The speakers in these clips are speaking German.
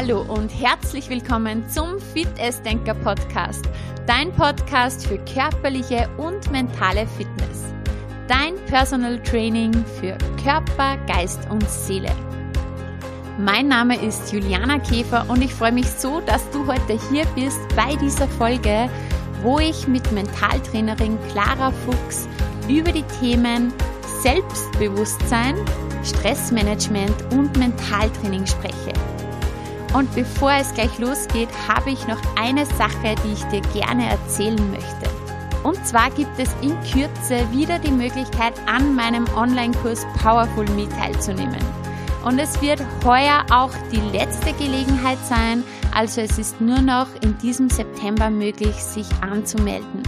Hallo und herzlich willkommen zum Fit Denker Podcast, dein Podcast für körperliche und mentale Fitness. Dein Personal Training für Körper, Geist und Seele. Mein Name ist Juliana Käfer und ich freue mich so, dass du heute hier bist bei dieser Folge, wo ich mit Mentaltrainerin Clara Fuchs über die Themen Selbstbewusstsein, Stressmanagement und Mentaltraining spreche. Und bevor es gleich losgeht, habe ich noch eine Sache, die ich dir gerne erzählen möchte. Und zwar gibt es in Kürze wieder die Möglichkeit, an meinem Online-Kurs Powerful Me teilzunehmen. Und es wird heuer auch die letzte Gelegenheit sein, also es ist nur noch in diesem September möglich, sich anzumelden.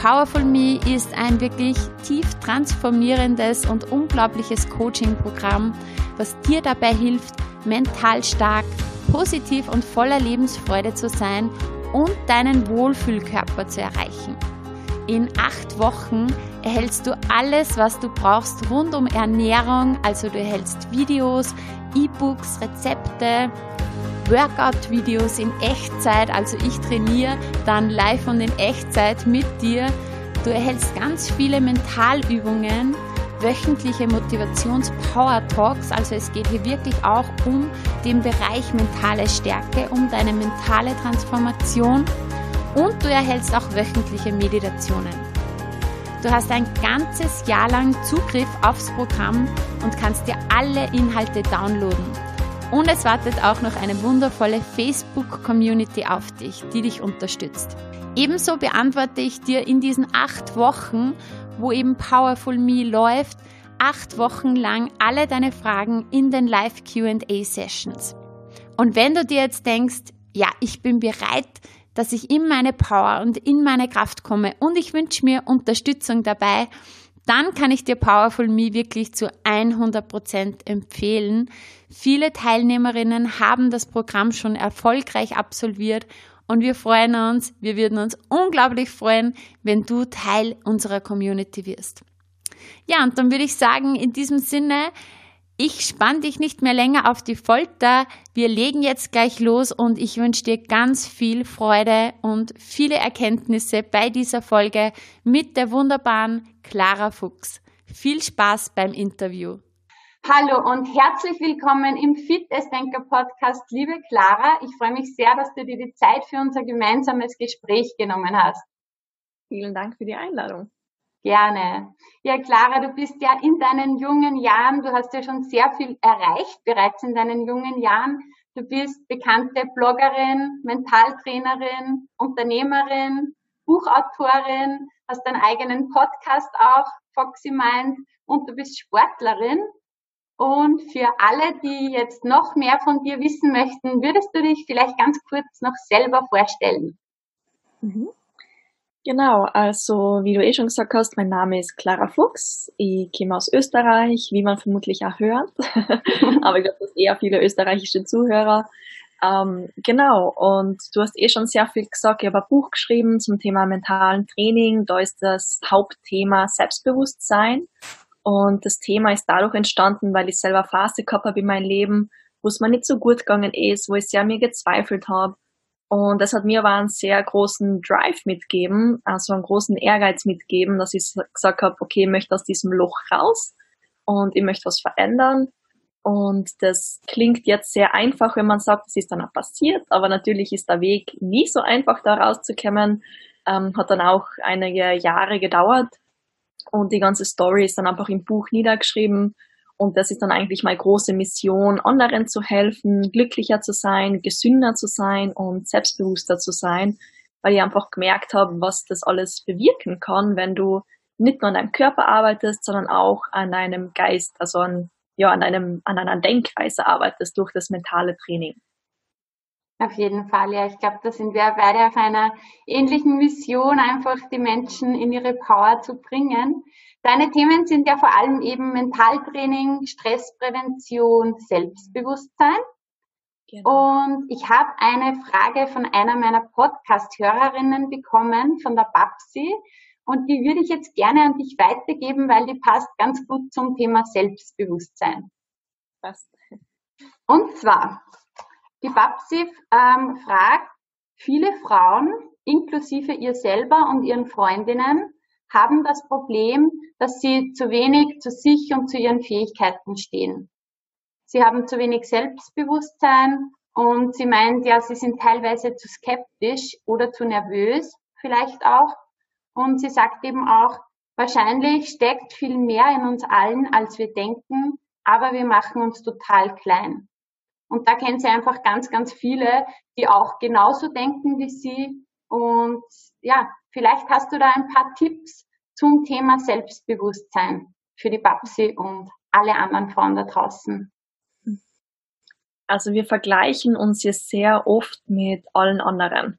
Powerful Me ist ein wirklich tief transformierendes und unglaubliches Coaching-Programm, was dir dabei hilft, mental stark, positiv und voller Lebensfreude zu sein und deinen Wohlfühlkörper zu erreichen. In acht Wochen erhältst du alles, was du brauchst rund um Ernährung, also du erhältst Videos, E-Books, Rezepte, Workout-Videos in Echtzeit, also ich trainiere dann live und in Echtzeit mit dir. Du erhältst ganz viele Mentalübungen wöchentliche Motivations-Power-Talks. Also es geht hier wirklich auch um den Bereich mentale Stärke, um deine mentale Transformation und du erhältst auch wöchentliche Meditationen. Du hast ein ganzes Jahr lang Zugriff aufs Programm und kannst dir alle Inhalte downloaden. Und es wartet auch noch eine wundervolle Facebook-Community auf dich, die dich unterstützt. Ebenso beantworte ich dir in diesen acht Wochen wo eben Powerful Me läuft, acht Wochen lang alle deine Fragen in den Live QA Sessions. Und wenn du dir jetzt denkst, ja, ich bin bereit, dass ich in meine Power und in meine Kraft komme und ich wünsche mir Unterstützung dabei, dann kann ich dir Powerful Me wirklich zu 100% empfehlen. Viele Teilnehmerinnen haben das Programm schon erfolgreich absolviert und wir freuen uns, wir würden uns unglaublich freuen, wenn du Teil unserer Community wirst. Ja, und dann würde ich sagen, in diesem Sinne, ich spann dich nicht mehr länger auf die Folter. Wir legen jetzt gleich los und ich wünsche dir ganz viel Freude und viele Erkenntnisse bei dieser Folge mit der wunderbaren Clara Fuchs. Viel Spaß beim Interview. Hallo und herzlich willkommen im Fitnessdenker Podcast, liebe Clara. Ich freue mich sehr, dass du dir die Zeit für unser gemeinsames Gespräch genommen hast. Vielen Dank für die Einladung. Gerne. Ja, Clara, du bist ja in deinen jungen Jahren, du hast ja schon sehr viel erreicht bereits in deinen jungen Jahren. Du bist bekannte Bloggerin, Mentaltrainerin, Unternehmerin, Buchautorin, hast deinen eigenen Podcast auch, Foxy Mind, und du bist Sportlerin. Und für alle, die jetzt noch mehr von dir wissen möchten, würdest du dich vielleicht ganz kurz noch selber vorstellen? Mhm. Genau, also wie du eh schon gesagt hast, mein Name ist Clara Fuchs. Ich komme aus Österreich, wie man vermutlich auch hört. Aber ich glaube, das eher viele österreichische Zuhörer. Ähm, genau, und du hast eh schon sehr viel gesagt. Ich habe ein Buch geschrieben zum Thema mentalen Training. Da ist das Hauptthema Selbstbewusstsein. Und das Thema ist dadurch entstanden, weil ich selber Phase gehabt habe in meinem Leben, wo es mir nicht so gut gegangen ist, wo ich sehr mir gezweifelt habe. Und das hat mir aber einen sehr großen Drive mitgeben, also einen großen Ehrgeiz mitgeben, dass ich gesagt habe, okay, ich möchte aus diesem Loch raus und ich möchte was verändern. Und das klingt jetzt sehr einfach, wenn man sagt, das ist dann auch passiert, aber natürlich ist der Weg nie so einfach, da rauszukommen. Ähm, hat dann auch einige Jahre gedauert. Und die ganze Story ist dann einfach im Buch niedergeschrieben. Und das ist dann eigentlich meine große Mission, anderen zu helfen, glücklicher zu sein, gesünder zu sein und selbstbewusster zu sein, weil ich einfach gemerkt habe, was das alles bewirken kann, wenn du nicht nur an deinem Körper arbeitest, sondern auch an deinem Geist, also an, ja, an, einem, an einer Denkweise arbeitest durch das mentale Training. Auf jeden Fall, ja. Ich glaube, da sind wir beide auf einer ähnlichen Mission, einfach die Menschen in ihre Power zu bringen. Deine Themen sind ja vor allem eben Mentaltraining, Stressprävention, Selbstbewusstsein. Genau. Und ich habe eine Frage von einer meiner Podcast-Hörerinnen bekommen, von der Babsi. Und die würde ich jetzt gerne an dich weitergeben, weil die passt ganz gut zum Thema Selbstbewusstsein. Passt. Und zwar, Die Babsi ähm, fragt, viele Frauen, inklusive ihr selber und ihren Freundinnen, haben das Problem, dass sie zu wenig zu sich und zu ihren Fähigkeiten stehen. Sie haben zu wenig Selbstbewusstsein und sie meint ja, sie sind teilweise zu skeptisch oder zu nervös vielleicht auch. Und sie sagt eben auch, wahrscheinlich steckt viel mehr in uns allen, als wir denken, aber wir machen uns total klein. Und da kennt sie einfach ganz, ganz viele, die auch genauso denken wie sie. Und ja, vielleicht hast du da ein paar Tipps zum Thema Selbstbewusstsein für die Babsi und alle anderen Frauen da draußen. Also wir vergleichen uns hier sehr oft mit allen anderen.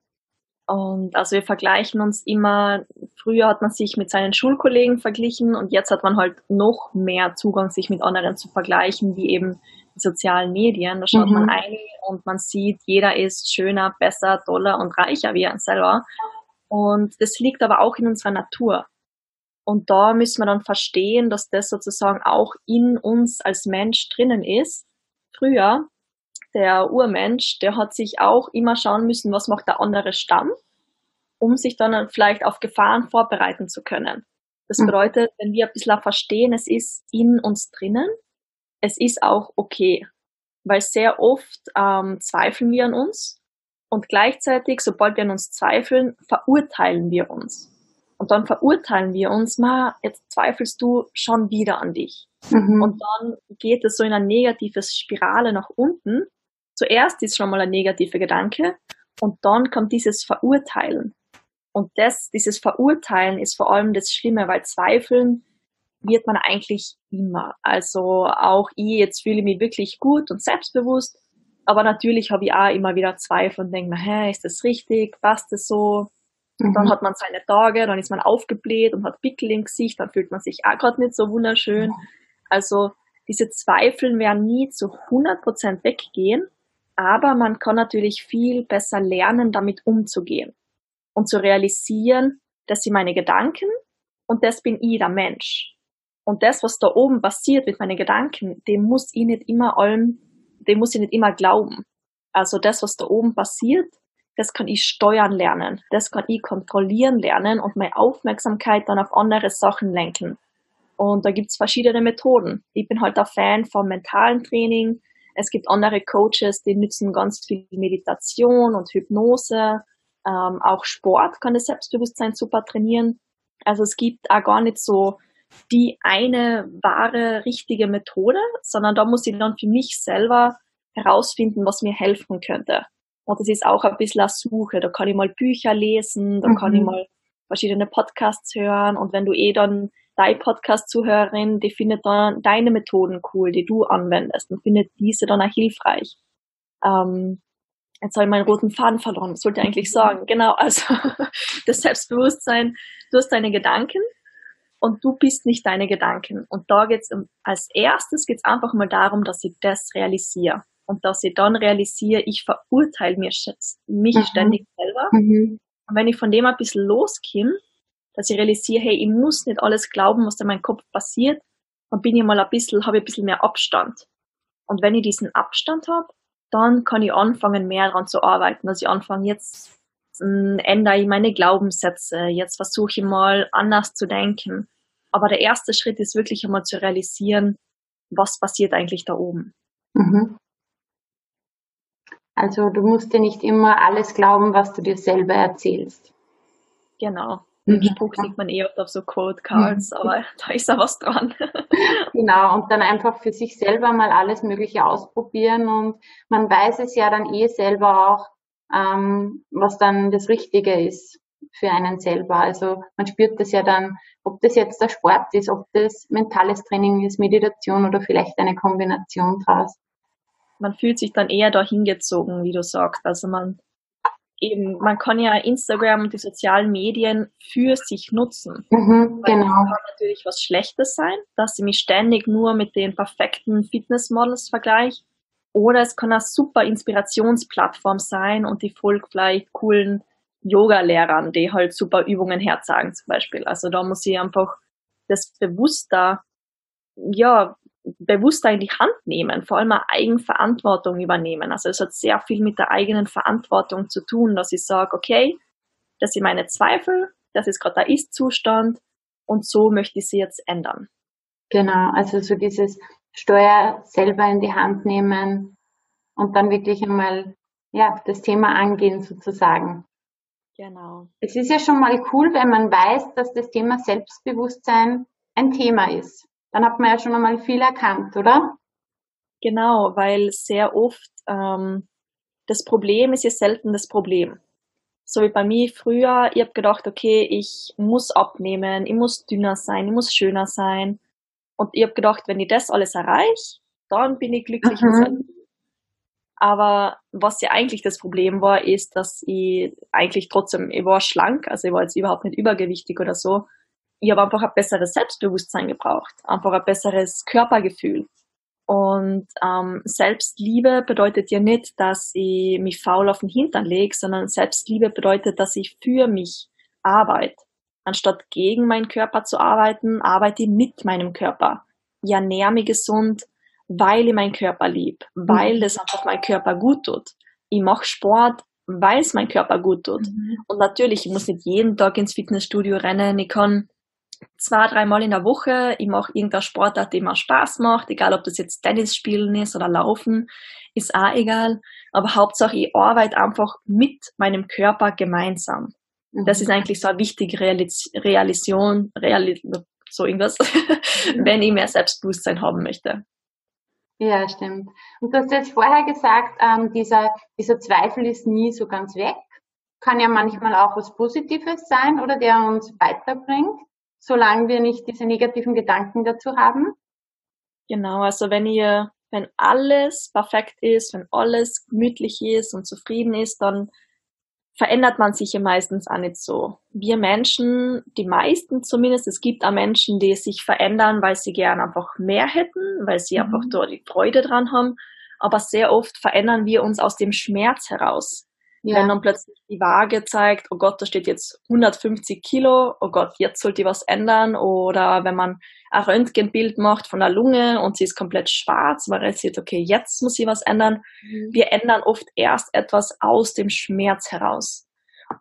Und also wir vergleichen uns immer, früher hat man sich mit seinen Schulkollegen verglichen und jetzt hat man halt noch mehr Zugang, sich mit anderen zu vergleichen, wie eben die sozialen Medien. Da schaut mhm. man ein und man sieht, jeder ist schöner, besser, toller und reicher wie er selber. Und das liegt aber auch in unserer Natur. Und da müssen wir dann verstehen, dass das sozusagen auch in uns als Mensch drinnen ist. Früher der Urmensch, der hat sich auch immer schauen müssen, was macht der andere Stamm, um sich dann vielleicht auf Gefahren vorbereiten zu können. Das mhm. bedeutet, wenn wir ein bisschen verstehen, es ist in uns drinnen, es ist auch okay. Weil sehr oft ähm, zweifeln wir an uns und gleichzeitig, sobald wir an uns zweifeln, verurteilen wir uns. Und dann verurteilen wir uns, ma, jetzt zweifelst du schon wieder an dich. Mhm. Und dann geht es so in eine negative Spirale nach unten, Zuerst ist schon mal ein negativer Gedanke und dann kommt dieses Verurteilen. Und das, dieses Verurteilen ist vor allem das Schlimme, weil zweifeln wird man eigentlich immer. Also auch ich jetzt fühle ich mich wirklich gut und selbstbewusst, aber natürlich habe ich auch immer wieder Zweifel und denke mir, hä, ist das richtig? Passt das so? Mhm. Dann hat man seine Tage, dann ist man aufgebläht und hat Pickel im Gesicht, dann fühlt man sich auch gerade nicht so wunderschön. Also diese Zweifel werden nie zu 100% weggehen, aber man kann natürlich viel besser lernen, damit umzugehen und zu realisieren, das sind meine Gedanken und das bin ich, der Mensch. Und das, was da oben passiert mit meinen Gedanken, dem muss ich nicht immer allem, dem muss ich nicht immer glauben. Also das, was da oben passiert, das kann ich steuern lernen, das kann ich kontrollieren lernen und meine Aufmerksamkeit dann auf andere Sachen lenken. Und da gibt's verschiedene Methoden. Ich bin halt ein Fan vom mentalen Training, es gibt andere Coaches, die nutzen ganz viel Meditation und Hypnose. Ähm, auch Sport kann das Selbstbewusstsein super trainieren. Also es gibt auch gar nicht so die eine wahre, richtige Methode, sondern da muss ich dann für mich selber herausfinden, was mir helfen könnte. Und das ist auch ein bisschen eine Suche. Da kann ich mal Bücher lesen, da mhm. kann ich mal verschiedene Podcasts hören und wenn du eh dann deine Podcast-Zuhörerin, die findet dann deine Methoden cool, die du anwendest und findet diese dann auch hilfreich. Ähm, jetzt habe ich meinen roten Faden verloren, das wollte ich eigentlich sagen. Genau, also das Selbstbewusstsein, du hast deine Gedanken und du bist nicht deine Gedanken. Und da geht's um, als erstes geht's einfach mal darum, dass ich das realisiere. Und dass ich dann realisiere, ich verurteile mich, mich mhm. ständig selber. Mhm. Und wenn ich von dem ein bisschen loskomme, dass ich realisiere, hey, ich muss nicht alles glauben, was in meinem Kopf passiert, dann bin ich mal ein bisschen, habe ich ein bisschen mehr Abstand. Und wenn ich diesen Abstand habe, dann kann ich anfangen, mehr daran zu arbeiten. dass ich anfange, jetzt ändere ich meine Glaubenssätze, jetzt versuche ich mal anders zu denken. Aber der erste Schritt ist wirklich einmal zu realisieren, was passiert eigentlich da oben. Mhm. Also du musst dir nicht immer alles glauben, was du dir selber erzählst. Genau. Den mhm. Spruch sieht man eh oft auf so Quote Cards, mhm. aber da ist ja was dran. genau, und dann einfach für sich selber mal alles Mögliche ausprobieren und man weiß es ja dann eh selber auch, ähm, was dann das Richtige ist für einen selber. Also man spürt das ja dann, ob das jetzt der Sport ist, ob das mentales Training ist, Meditation oder vielleicht eine Kombination draus. Man fühlt sich dann eher dahin gezogen, wie du sagst. Also man eben, man kann ja Instagram und die sozialen Medien für sich nutzen. Mhm, genau. Das kann natürlich was Schlechtes sein, dass ich mich ständig nur mit den perfekten Fitnessmodels vergleiche. Oder es kann eine super Inspirationsplattform sein und die folgt vielleicht coolen Yoga-Lehrern, die halt super Übungen herzeigen zum Beispiel. Also da muss ich einfach das bewusster, ja, bewusster in die Hand nehmen, vor allem eine Eigenverantwortung übernehmen. Also es hat sehr viel mit der eigenen Verantwortung zu tun, dass ich sage, okay, das sind meine Zweifel, das ist gerade der Ist-Zustand und so möchte ich sie jetzt ändern. Genau, also so dieses Steuer selber in die Hand nehmen und dann wirklich einmal ja, das Thema angehen sozusagen. Genau. Es ist ja schon mal cool, wenn man weiß, dass das Thema Selbstbewusstsein ein Thema ist. Dann hat man ja schon einmal viel erkannt, oder? Genau, weil sehr oft ähm, das Problem ist ja selten das Problem. So wie bei mir früher, ich habe gedacht, okay, ich muss abnehmen, ich muss dünner sein, ich muss schöner sein. Und ich habe gedacht, wenn ich das alles erreiche, dann bin ich glücklich mhm. Aber was ja eigentlich das Problem war, ist, dass ich eigentlich trotzdem, ich war schlank, also ich war jetzt überhaupt nicht übergewichtig oder so. Ich habe einfach ein besseres Selbstbewusstsein gebraucht, einfach ein besseres Körpergefühl. Und ähm, Selbstliebe bedeutet ja nicht, dass ich mich faul auf den Hintern lege, sondern Selbstliebe bedeutet, dass ich für mich arbeite. Anstatt gegen meinen Körper zu arbeiten, arbeite ich mit meinem Körper. Ich ernähre mich gesund, weil ich meinen Körper lieb, weil mhm. das einfach mein Körper gut tut. Ich mache Sport, weil es mein Körper gut tut. Mhm. Und natürlich, ich muss nicht jeden Tag ins Fitnessstudio rennen. Ich kann zwei, dreimal in der Woche, ich mache irgendeine Sportart, die mir Spaß macht, egal ob das jetzt Tennis spielen ist oder Laufen, ist auch egal. Aber Hauptsache, ich arbeite einfach mit meinem Körper gemeinsam. Mhm. Das ist eigentlich so eine wichtige Realis Realisation, Realis so irgendwas, wenn ich mehr Selbstbewusstsein haben möchte. Ja, stimmt. Und du hast jetzt vorher gesagt, ähm, dieser, dieser Zweifel ist nie so ganz weg. Kann ja manchmal auch was Positives sein oder der uns weiterbringt, solange wir nicht diese negativen Gedanken dazu haben. Genau, also wenn ihr, wenn alles perfekt ist, wenn alles gemütlich ist und zufrieden ist, dann verändert man sich ja meistens auch nicht so. Wir Menschen, die meisten zumindest, es gibt auch Menschen, die sich verändern, weil sie gern einfach mehr hätten, weil sie mhm. einfach dort die Freude dran haben. Aber sehr oft verändern wir uns aus dem Schmerz heraus. Ja. Wenn dann plötzlich die Waage zeigt, oh Gott, da steht jetzt 150 Kilo, oh Gott, jetzt sollte ich was ändern. Oder wenn man ein Röntgenbild macht von der Lunge und sie ist komplett schwarz, man realisiert, okay, jetzt muss ich was ändern. Mhm. Wir ändern oft erst etwas aus dem Schmerz heraus.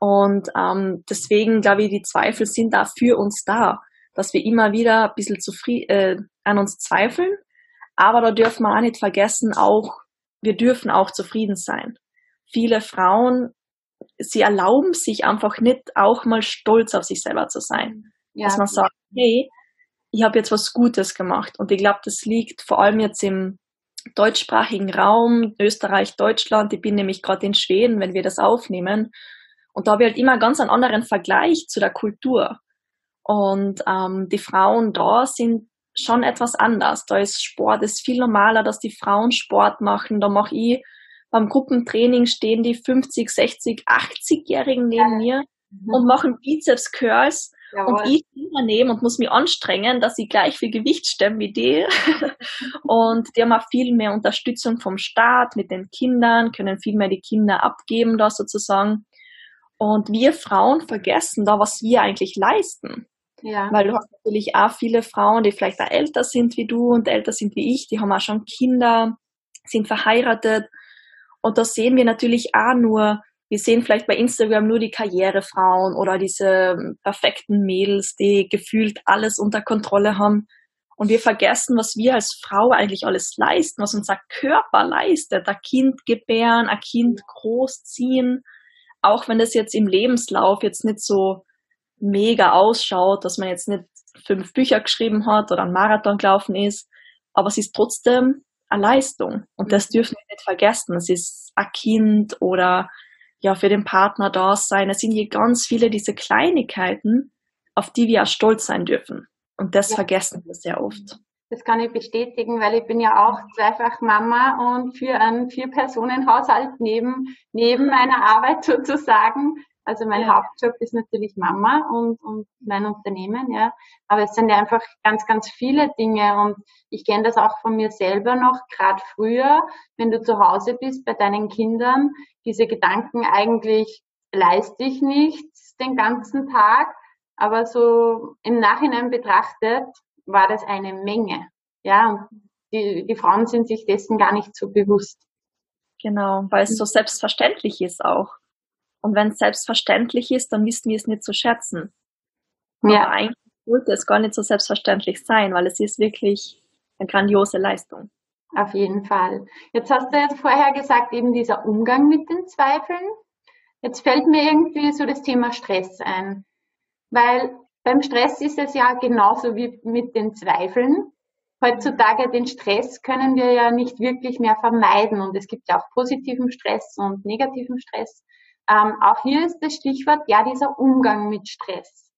Und ähm, deswegen glaube ich, die Zweifel sind da für uns da, dass wir immer wieder ein bisschen zufrieden, äh, an uns zweifeln. Aber da dürfen wir auch nicht vergessen, auch wir dürfen auch zufrieden sein viele Frauen, sie erlauben sich einfach nicht auch mal stolz auf sich selber zu sein. Ja. Dass man sagt, hey, ich habe jetzt was Gutes gemacht. Und ich glaube, das liegt vor allem jetzt im deutschsprachigen Raum, Österreich, Deutschland. Ich bin nämlich gerade in Schweden, wenn wir das aufnehmen. Und da habe ich halt immer ganz einen anderen Vergleich zu der Kultur. Und ähm, die Frauen da sind schon etwas anders. Da ist Sport, ist viel normaler, dass die Frauen Sport machen. Da mache ich beim Gruppentraining stehen die 50, 60, 80-Jährigen neben mir mhm. und machen Bizeps Curls Jawohl. und ich daneben und muss mich anstrengen, dass ich gleich viel Gewicht stemme wie die. und die haben auch viel mehr Unterstützung vom Staat mit den Kindern, können viel mehr die Kinder abgeben da sozusagen. Und wir Frauen vergessen da, was wir eigentlich leisten. Ja. Weil du hast natürlich auch viele Frauen, die vielleicht auch älter sind wie du und älter sind wie ich, die haben auch schon Kinder, sind verheiratet und da sehen wir natürlich auch nur, wir sehen vielleicht bei Instagram nur die Karrierefrauen oder diese perfekten Mädels, die gefühlt alles unter Kontrolle haben. Und wir vergessen, was wir als Frau eigentlich alles leisten, was unser Körper leistet. Ein Kind gebären, ein Kind großziehen. Auch wenn das jetzt im Lebenslauf jetzt nicht so mega ausschaut, dass man jetzt nicht fünf Bücher geschrieben hat oder einen Marathon gelaufen ist. Aber es ist trotzdem eine Leistung. Und das mhm. dürfen wir nicht vergessen. Es ist ein Kind oder ja, für den Partner da sein. Es sind hier ganz viele diese Kleinigkeiten, auf die wir auch stolz sein dürfen. Und das ja. vergessen wir sehr oft. Das kann ich bestätigen, weil ich bin ja auch zweifach Mama und für einen Vier-Personen-Haushalt neben, neben meiner Arbeit sozusagen. Also mein ja. Hauptjob ist natürlich Mama und, und mein Unternehmen, ja. Aber es sind ja einfach ganz, ganz viele Dinge und ich kenne das auch von mir selber noch, gerade früher, wenn du zu Hause bist bei deinen Kindern, diese Gedanken eigentlich leiste ich nichts den ganzen Tag, aber so im Nachhinein betrachtet war das eine Menge. Ja, und die, die Frauen sind sich dessen gar nicht so bewusst. Genau, weil es so selbstverständlich ist auch. Und wenn es selbstverständlich ist, dann wissen wir es nicht zu schätzen. Ja. Aber eigentlich sollte es gar nicht so selbstverständlich sein, weil es ist wirklich eine grandiose Leistung. Auf jeden Fall. Jetzt hast du jetzt vorher gesagt, eben dieser Umgang mit den Zweifeln. Jetzt fällt mir irgendwie so das Thema Stress ein. Weil beim Stress ist es ja genauso wie mit den Zweifeln. Heutzutage den Stress können wir ja nicht wirklich mehr vermeiden und es gibt ja auch positiven Stress und negativen Stress. Ähm, auch hier ist das Stichwort ja dieser Umgang mit Stress.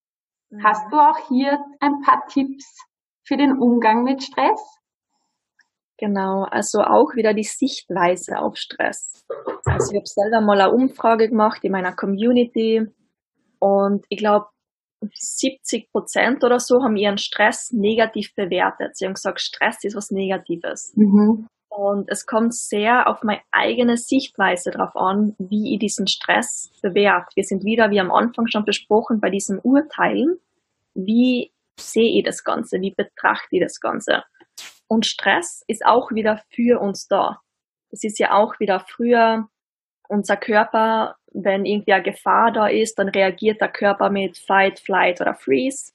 Mhm. Hast du auch hier ein paar Tipps für den Umgang mit Stress? Genau, also auch wieder die Sichtweise auf Stress. Also ich habe selber mal eine Umfrage gemacht in meiner Community und ich glaube 70 Prozent oder so haben ihren Stress negativ bewertet. Sie haben gesagt, Stress ist was Negatives. Mhm. Und es kommt sehr auf meine eigene Sichtweise drauf an, wie ich diesen Stress bewerte. Wir sind wieder, wie am Anfang schon besprochen, bei diesem Urteilen. Wie sehe ich das Ganze? Wie betrachte ich das Ganze? Und Stress ist auch wieder für uns da. Es ist ja auch wieder früher unser Körper, wenn irgendwie eine Gefahr da ist, dann reagiert der Körper mit Fight, Flight oder Freeze.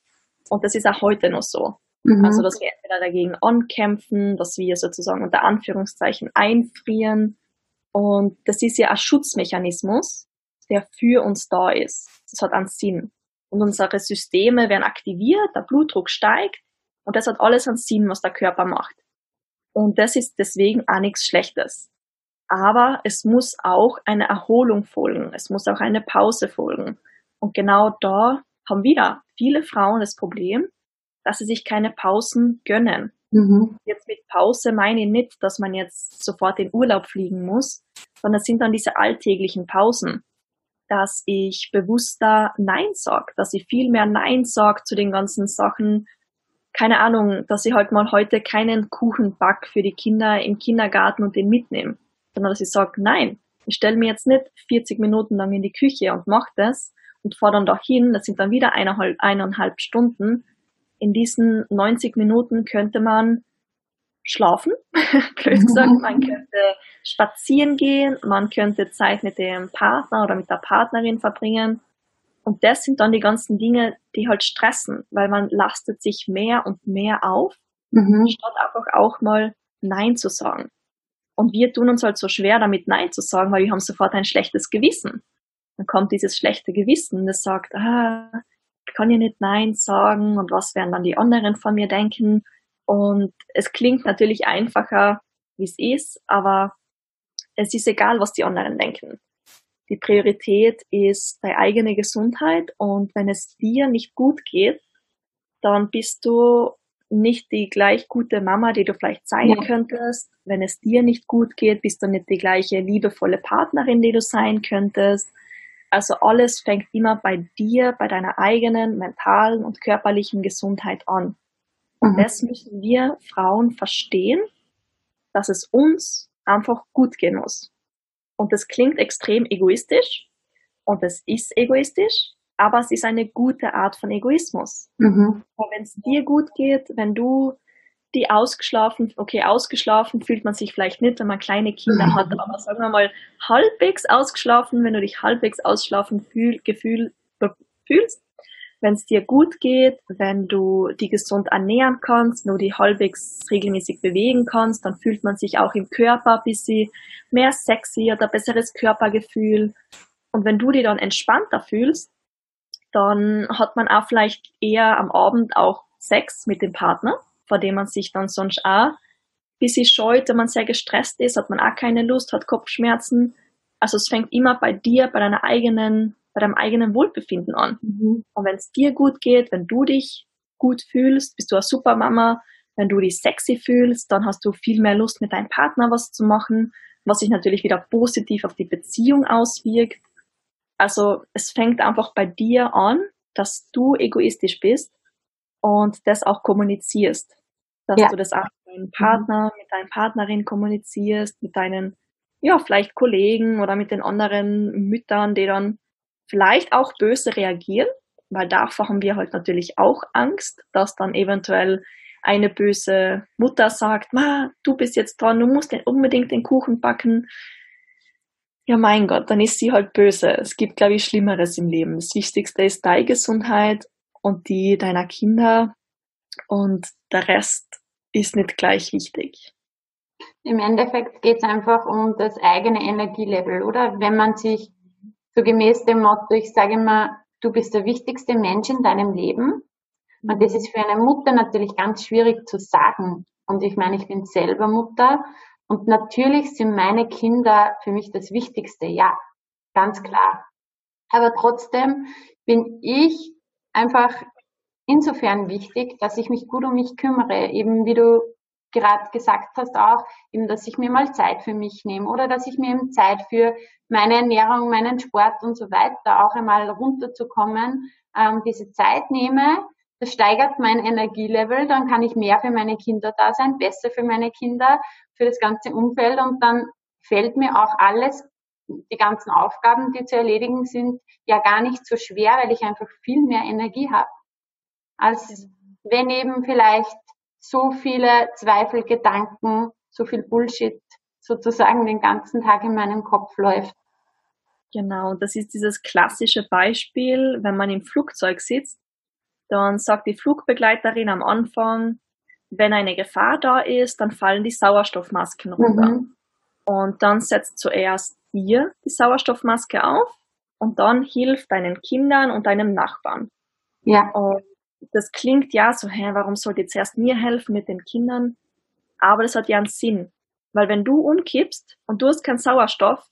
Und das ist auch heute noch so. Mhm. Also, dass wir entweder dagegen ankämpfen, dass wir sozusagen unter Anführungszeichen einfrieren. Und das ist ja ein Schutzmechanismus, der für uns da ist. Das hat einen Sinn. Und unsere Systeme werden aktiviert, der Blutdruck steigt und das hat alles einen Sinn, was der Körper macht. Und das ist deswegen auch nichts Schlechtes. Aber es muss auch eine Erholung folgen. Es muss auch eine Pause folgen. Und genau da haben wieder viele Frauen das Problem, dass sie sich keine Pausen gönnen. Mhm. Jetzt mit Pause meine ich nicht, dass man jetzt sofort in Urlaub fliegen muss, sondern es sind dann diese alltäglichen Pausen, dass ich bewusster Nein sag, dass ich viel mehr Nein sag zu den ganzen Sachen, keine Ahnung, dass ich halt mal heute keinen Kuchen back für die Kinder im Kindergarten und den mitnehme, sondern dass ich sage, nein, ich stelle mir jetzt nicht 40 Minuten lang in die Küche und mache das und fahre dann dahin, das sind dann wieder eineinhalb, eineinhalb Stunden. In diesen 90 Minuten könnte man schlafen, blöd gesagt, man könnte spazieren gehen, man könnte Zeit mit dem Partner oder mit der Partnerin verbringen, und das sind dann die ganzen Dinge, die halt stressen, weil man lastet sich mehr und mehr auf, mhm. statt einfach auch mal Nein zu sagen. Und wir tun uns halt so schwer damit Nein zu sagen, weil wir haben sofort ein schlechtes Gewissen. Dann kommt dieses schlechte Gewissen, das sagt, ah, kann ja nicht Nein sagen und was werden dann die anderen von mir denken. Und es klingt natürlich einfacher, wie es ist, aber es ist egal, was die anderen denken. Die Priorität ist deine eigene Gesundheit und wenn es dir nicht gut geht, dann bist du nicht die gleich gute Mama, die du vielleicht sein ja. könntest. Wenn es dir nicht gut geht, bist du nicht die gleiche liebevolle Partnerin, die du sein könntest. Also alles fängt immer bei dir, bei deiner eigenen mentalen und körperlichen Gesundheit an. Und mhm. das müssen wir Frauen verstehen, dass es uns einfach gut gehen muss. Und das klingt extrem egoistisch und es ist egoistisch, aber es ist eine gute Art von Egoismus. Mhm. Wenn es dir gut geht, wenn du die ausgeschlafen, okay, ausgeschlafen fühlt man sich vielleicht nicht, wenn man kleine Kinder hat, aber sagen wir mal halbwegs ausgeschlafen, wenn du dich halbwegs ausschlafen fühl, gefühl, fühlst, wenn es dir gut geht, wenn du die gesund ernähren kannst, du die halbwegs regelmäßig bewegen kannst, dann fühlt man sich auch im Körper ein bisschen mehr sexy, hat ein besseres Körpergefühl. Und wenn du dich dann entspannter fühlst, dann hat man auch vielleicht eher am Abend auch Sex mit dem Partner, vor dem man sich dann sonst auch ein bisschen scheut, wenn man sehr gestresst ist, hat man auch keine Lust, hat Kopfschmerzen. Also es fängt immer bei dir, bei deiner eigenen bei deinem eigenen Wohlbefinden an. Mhm. Und wenn es dir gut geht, wenn du dich gut fühlst, bist du eine super Mama. Wenn du dich sexy fühlst, dann hast du viel mehr Lust, mit deinem Partner was zu machen, was sich natürlich wieder positiv auf die Beziehung auswirkt. Also es fängt einfach bei dir an, dass du egoistisch bist und das auch kommunizierst. Dass ja. du das auch mit deinem Partner, mit deiner Partnerin kommunizierst, mit deinen, ja, vielleicht Kollegen oder mit den anderen Müttern, die dann vielleicht auch böse reagieren, weil davor haben wir halt natürlich auch Angst, dass dann eventuell eine böse Mutter sagt, Ma, du bist jetzt dran, du musst unbedingt den Kuchen backen. Ja, mein Gott, dann ist sie halt böse. Es gibt, glaube ich, Schlimmeres im Leben. Das Wichtigste ist deine Gesundheit und die deiner Kinder und der Rest ist nicht gleich wichtig. Im Endeffekt geht es einfach um das eigene Energielevel, oder? Wenn man sich so gemäß dem Motto, ich sage immer, du bist der wichtigste Mensch in deinem Leben. Und das ist für eine Mutter natürlich ganz schwierig zu sagen. Und ich meine, ich bin selber Mutter. Und natürlich sind meine Kinder für mich das Wichtigste. Ja, ganz klar. Aber trotzdem bin ich einfach insofern wichtig, dass ich mich gut um mich kümmere. Eben wie du gerade gesagt hast auch, eben, dass ich mir mal Zeit für mich nehme oder dass ich mir eben Zeit für meine Ernährung, meinen Sport und so weiter auch einmal runterzukommen, ähm, diese Zeit nehme. Das steigert mein Energielevel, dann kann ich mehr für meine Kinder da sein, besser für meine Kinder, für das ganze Umfeld und dann fällt mir auch alles, die ganzen Aufgaben, die zu erledigen sind, ja gar nicht so schwer, weil ich einfach viel mehr Energie habe, als wenn eben vielleicht so viele Zweifel, Gedanken, so viel Bullshit sozusagen den ganzen Tag in meinem Kopf läuft. Genau, das ist dieses klassische Beispiel, wenn man im Flugzeug sitzt, dann sagt die Flugbegleiterin am Anfang, wenn eine Gefahr da ist, dann fallen die Sauerstoffmasken runter. Mhm. Und dann setzt zuerst dir die Sauerstoffmaske auf und dann hilft deinen Kindern und deinem Nachbarn. Ja. Und das klingt ja so, hä, warum sollte jetzt erst mir helfen mit den Kindern? Aber das hat ja einen Sinn. Weil wenn du umkippst und du hast keinen Sauerstoff,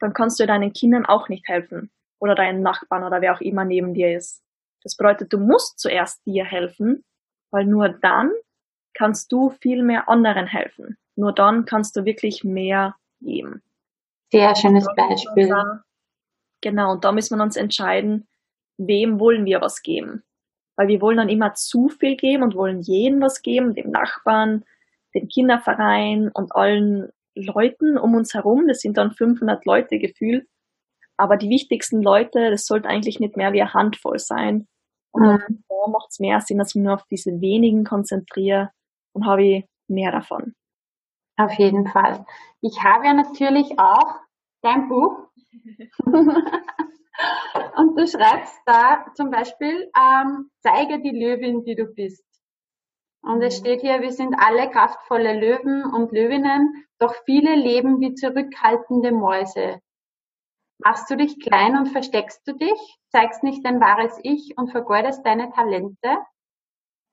dann kannst du deinen Kindern auch nicht helfen. Oder deinen Nachbarn oder wer auch immer neben dir ist. Das bedeutet, du musst zuerst dir helfen, weil nur dann kannst du viel mehr anderen helfen. Nur dann kannst du wirklich mehr geben. Sehr schönes Beispiel. genau, und da müssen wir uns entscheiden, wem wollen wir was geben weil wir wollen dann immer zu viel geben und wollen jedem was geben, dem Nachbarn, dem Kinderverein und allen Leuten um uns herum. Das sind dann 500 Leute gefühlt. Aber die wichtigsten Leute, das sollte eigentlich nicht mehr wie eine Handvoll sein. Und mhm. da macht es mehr Sinn, dass ich mich nur auf diese wenigen konzentriere und habe ich mehr davon. Auf jeden Fall. Ich habe ja natürlich auch dein Buch. Und du schreibst da zum Beispiel, ähm, zeige die Löwin, die du bist. Und es mhm. steht hier, wir sind alle kraftvolle Löwen und Löwinnen, doch viele leben wie zurückhaltende Mäuse. Machst du dich klein und versteckst du dich, zeigst nicht dein wahres Ich und vergeudest deine Talente?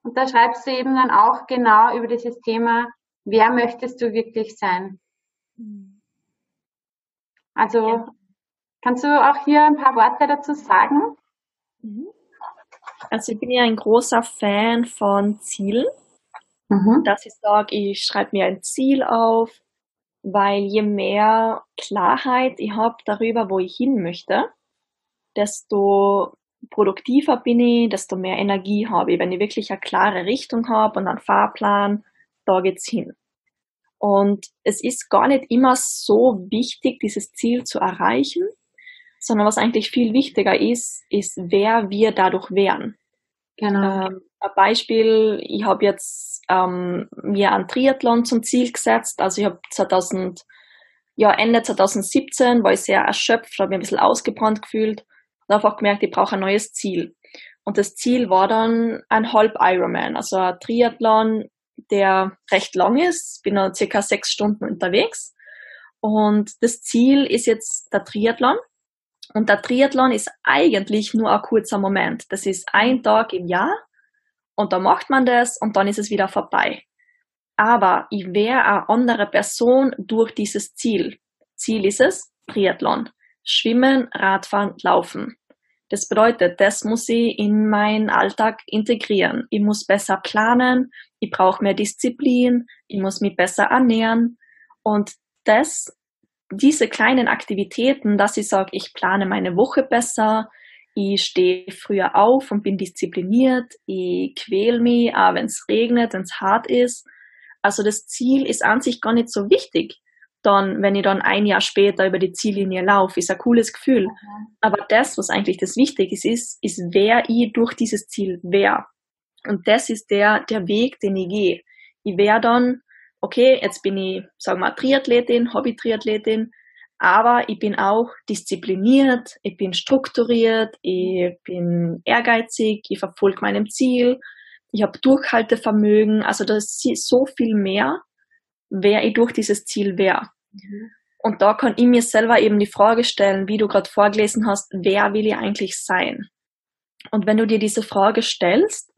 Und da schreibst du eben dann auch genau über dieses Thema, wer möchtest du wirklich sein? Also ja. Kannst du auch hier ein paar Worte dazu sagen? Mhm. Also ich bin ja ein großer Fan von Zielen, mhm. dass ich sage, ich schreibe mir ein Ziel auf, weil je mehr Klarheit ich habe darüber, wo ich hin möchte, desto produktiver bin ich, desto mehr Energie habe ich. Wenn ich wirklich eine klare Richtung habe und einen Fahrplan, da geht's hin. Und es ist gar nicht immer so wichtig, dieses Ziel zu erreichen, sondern was eigentlich viel wichtiger ist, ist, wer wir dadurch wären. Genau. Ähm, ein Beispiel, ich habe jetzt ähm, mir einen Triathlon zum Ziel gesetzt. Also ich habe 2000, ja, Ende 2017 war ich sehr erschöpft, habe mich ein bisschen ausgebrannt gefühlt und einfach gemerkt, ich brauche ein neues Ziel. Und das Ziel war dann ein Halb Ironman, also ein Triathlon, der recht lang ist. Bin dann circa sechs Stunden unterwegs. Und das Ziel ist jetzt der Triathlon. Und der Triathlon ist eigentlich nur ein kurzer Moment. Das ist ein Tag im Jahr und da macht man das und dann ist es wieder vorbei. Aber ich wäre eine andere Person durch dieses Ziel. Ziel ist es, Triathlon. Schwimmen, Radfahren, Laufen. Das bedeutet, das muss ich in meinen Alltag integrieren. Ich muss besser planen, ich brauche mehr Disziplin, ich muss mich besser ernähren. Und das diese kleinen Aktivitäten, dass ich sage, ich plane meine Woche besser, ich stehe früher auf und bin diszipliniert, ich quäl mich, auch wenn es regnet, wenn es hart ist. Also das Ziel ist an sich gar nicht so wichtig. Dann, wenn ich dann ein Jahr später über die Ziellinie laufe, ist ein cooles Gefühl. Aber das, was eigentlich das Wichtige ist, ist, wer ich durch dieses Ziel wäre. Und das ist der, der Weg, den ich gehe. Ich wäre dann, okay, jetzt bin ich, sagen wir mal, Triathletin, Hobby-Triathletin, aber ich bin auch diszipliniert, ich bin strukturiert, ich bin ehrgeizig, ich verfolge meinem Ziel, ich habe Durchhaltevermögen, also das ist so viel mehr, wer ich durch dieses Ziel wäre. Mhm. Und da kann ich mir selber eben die Frage stellen, wie du gerade vorgelesen hast, wer will ich eigentlich sein? Und wenn du dir diese Frage stellst,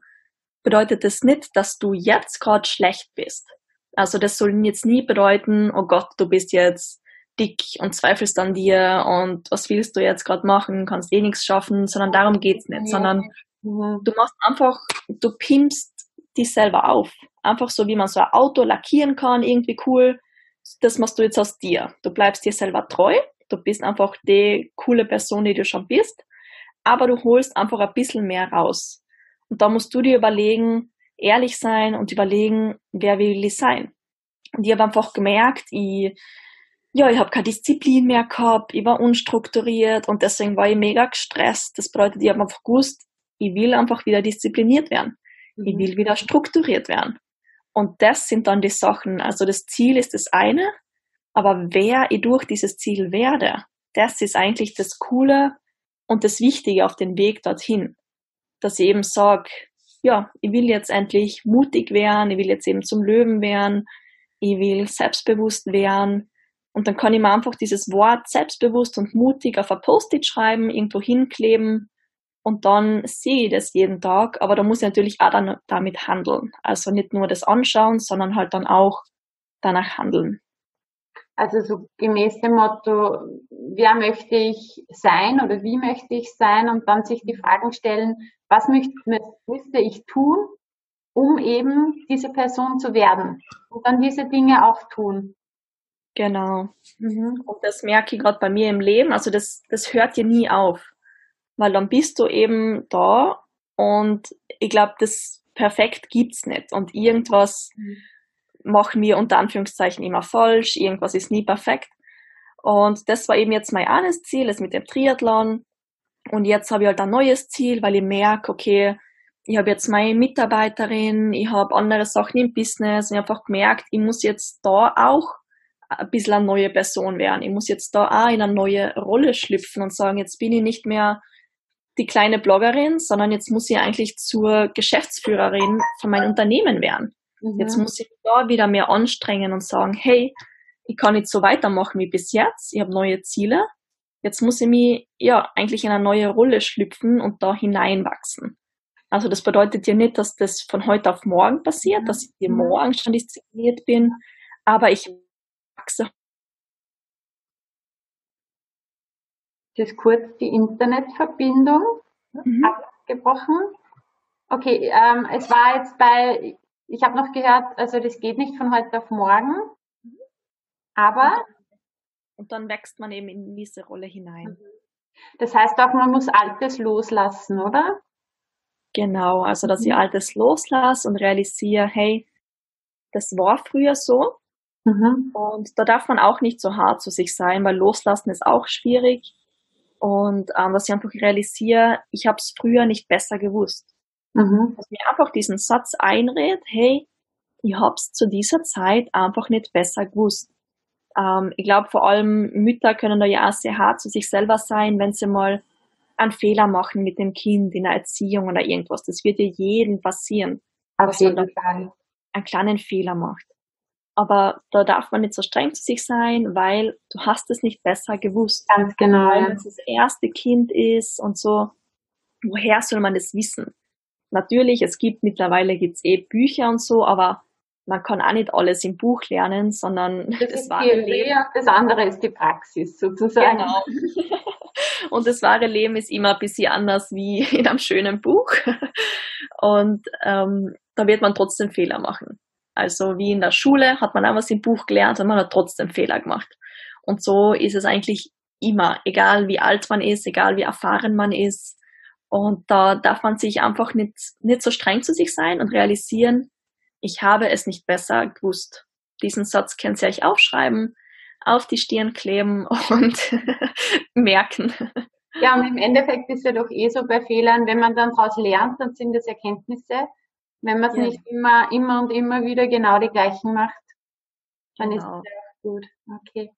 bedeutet das nicht, dass du jetzt gerade schlecht bist. Also das soll jetzt nie bedeuten, oh Gott, du bist jetzt dick und zweifelst an dir und was willst du jetzt gerade machen, kannst eh nichts schaffen, sondern darum geht's nicht, sondern du machst einfach, du pimpst dich selber auf. Einfach so, wie man so ein Auto lackieren kann, irgendwie cool. Das machst du jetzt aus dir. Du bleibst dir selber treu. Du bist einfach die coole Person, die du schon bist. Aber du holst einfach ein bisschen mehr raus. Und da musst du dir überlegen, ehrlich sein und überlegen, wer will ich sein. Und ich habe einfach gemerkt, ich, ja, ich habe keine Disziplin mehr gehabt, ich war unstrukturiert und deswegen war ich mega gestresst. Das bedeutet, ich habe einfach gewusst, ich will einfach wieder diszipliniert werden. Mhm. Ich will wieder strukturiert werden. Und das sind dann die Sachen. Also das Ziel ist das eine, aber wer ich durch dieses Ziel werde, das ist eigentlich das Coole und das Wichtige auf den Weg dorthin dass ich eben sage, ja, ich will jetzt endlich mutig werden, ich will jetzt eben zum Löwen werden, ich will selbstbewusst werden. Und dann kann ich mir einfach dieses Wort selbstbewusst und mutig auf ein Post-it schreiben, irgendwo hinkleben und dann sehe ich das jeden Tag. Aber da muss ich natürlich auch dann damit handeln. Also nicht nur das anschauen, sondern halt dann auch danach handeln. Also so gemäß dem Motto, wer möchte ich sein oder wie möchte ich sein und dann sich die Fragen stellen, was möchte, müsste ich tun, um eben diese Person zu werden und dann diese Dinge auch tun. Genau. Mhm. Und das merke ich gerade bei mir im Leben. Also das, das hört dir nie auf, weil dann bist du eben da und ich glaube, das perfekt gibt's nicht und irgendwas mhm machen wir unter Anführungszeichen immer falsch, irgendwas ist nie perfekt. Und das war eben jetzt mein eines Ziel, das mit dem Triathlon. Und jetzt habe ich halt ein neues Ziel, weil ich merke, okay, ich habe jetzt meine Mitarbeiterin, ich habe andere Sachen im Business und ich habe einfach gemerkt, ich muss jetzt da auch ein bisschen eine neue Person werden. Ich muss jetzt da auch in eine neue Rolle schlüpfen und sagen, jetzt bin ich nicht mehr die kleine Bloggerin, sondern jetzt muss ich eigentlich zur Geschäftsführerin von meinem Unternehmen werden. Mhm. Jetzt muss ich da wieder mehr anstrengen und sagen, hey, ich kann nicht so weitermachen wie bis jetzt, ich habe neue Ziele. Jetzt muss ich mich ja eigentlich in eine neue Rolle schlüpfen und da hineinwachsen. Also das bedeutet ja nicht, dass das von heute auf morgen passiert, dass ich hier mhm. morgen schon diszipliniert bin, aber ich wachse. Ist kurz die Internetverbindung mhm. abgebrochen. Okay, ähm, es war jetzt bei ich habe noch gehört, also das geht nicht von heute auf morgen, aber. Und dann wächst man eben in diese Rolle hinein. Das heißt auch, man muss Altes loslassen, oder? Genau, also dass mhm. ich Altes loslasse und realisiere, hey, das war früher so. Mhm. Und da darf man auch nicht so hart zu sich sein, weil loslassen ist auch schwierig. Und ähm, dass ich einfach realisiere, ich habe es früher nicht besser gewusst. Mhm. Dass mir einfach diesen Satz einredet, hey, ich hab's zu dieser Zeit einfach nicht besser gewusst. Ähm, ich glaube, vor allem Mütter können da ja auch sehr hart zu sich selber sein, wenn sie mal einen Fehler machen mit dem Kind in der Erziehung oder irgendwas. Das wird ja jedem passieren. Auf jeden Fall. Einen kleinen Fehler macht. Aber da darf man nicht so streng zu sich sein, weil du hast es nicht besser gewusst. Ganz genau. Weil es das erste Kind ist und so. Woher soll man das wissen? natürlich, es gibt mittlerweile gibt's eh Bücher und so, aber man kann auch nicht alles im Buch lernen, sondern das, das wahre Theorie, Leben. Das andere ist die Praxis sozusagen. Genau. Und das wahre Leben ist immer ein bisschen anders wie in einem schönen Buch. Und ähm, da wird man trotzdem Fehler machen. Also wie in der Schule hat man auch was im Buch gelernt und man hat trotzdem Fehler gemacht. Und so ist es eigentlich immer, egal wie alt man ist, egal wie erfahren man ist, und da darf man sich einfach nicht, nicht so streng zu sich sein und realisieren, ich habe es nicht besser gewusst. Diesen Satz könnt ihr euch aufschreiben, auf die Stirn kleben und merken. Ja, und im Endeffekt ist ja doch eh so bei Fehlern, wenn man dann daraus lernt, dann sind das Erkenntnisse. Wenn man es ja. nicht immer, immer und immer wieder genau die gleichen macht, dann genau. ist es gut. Okay.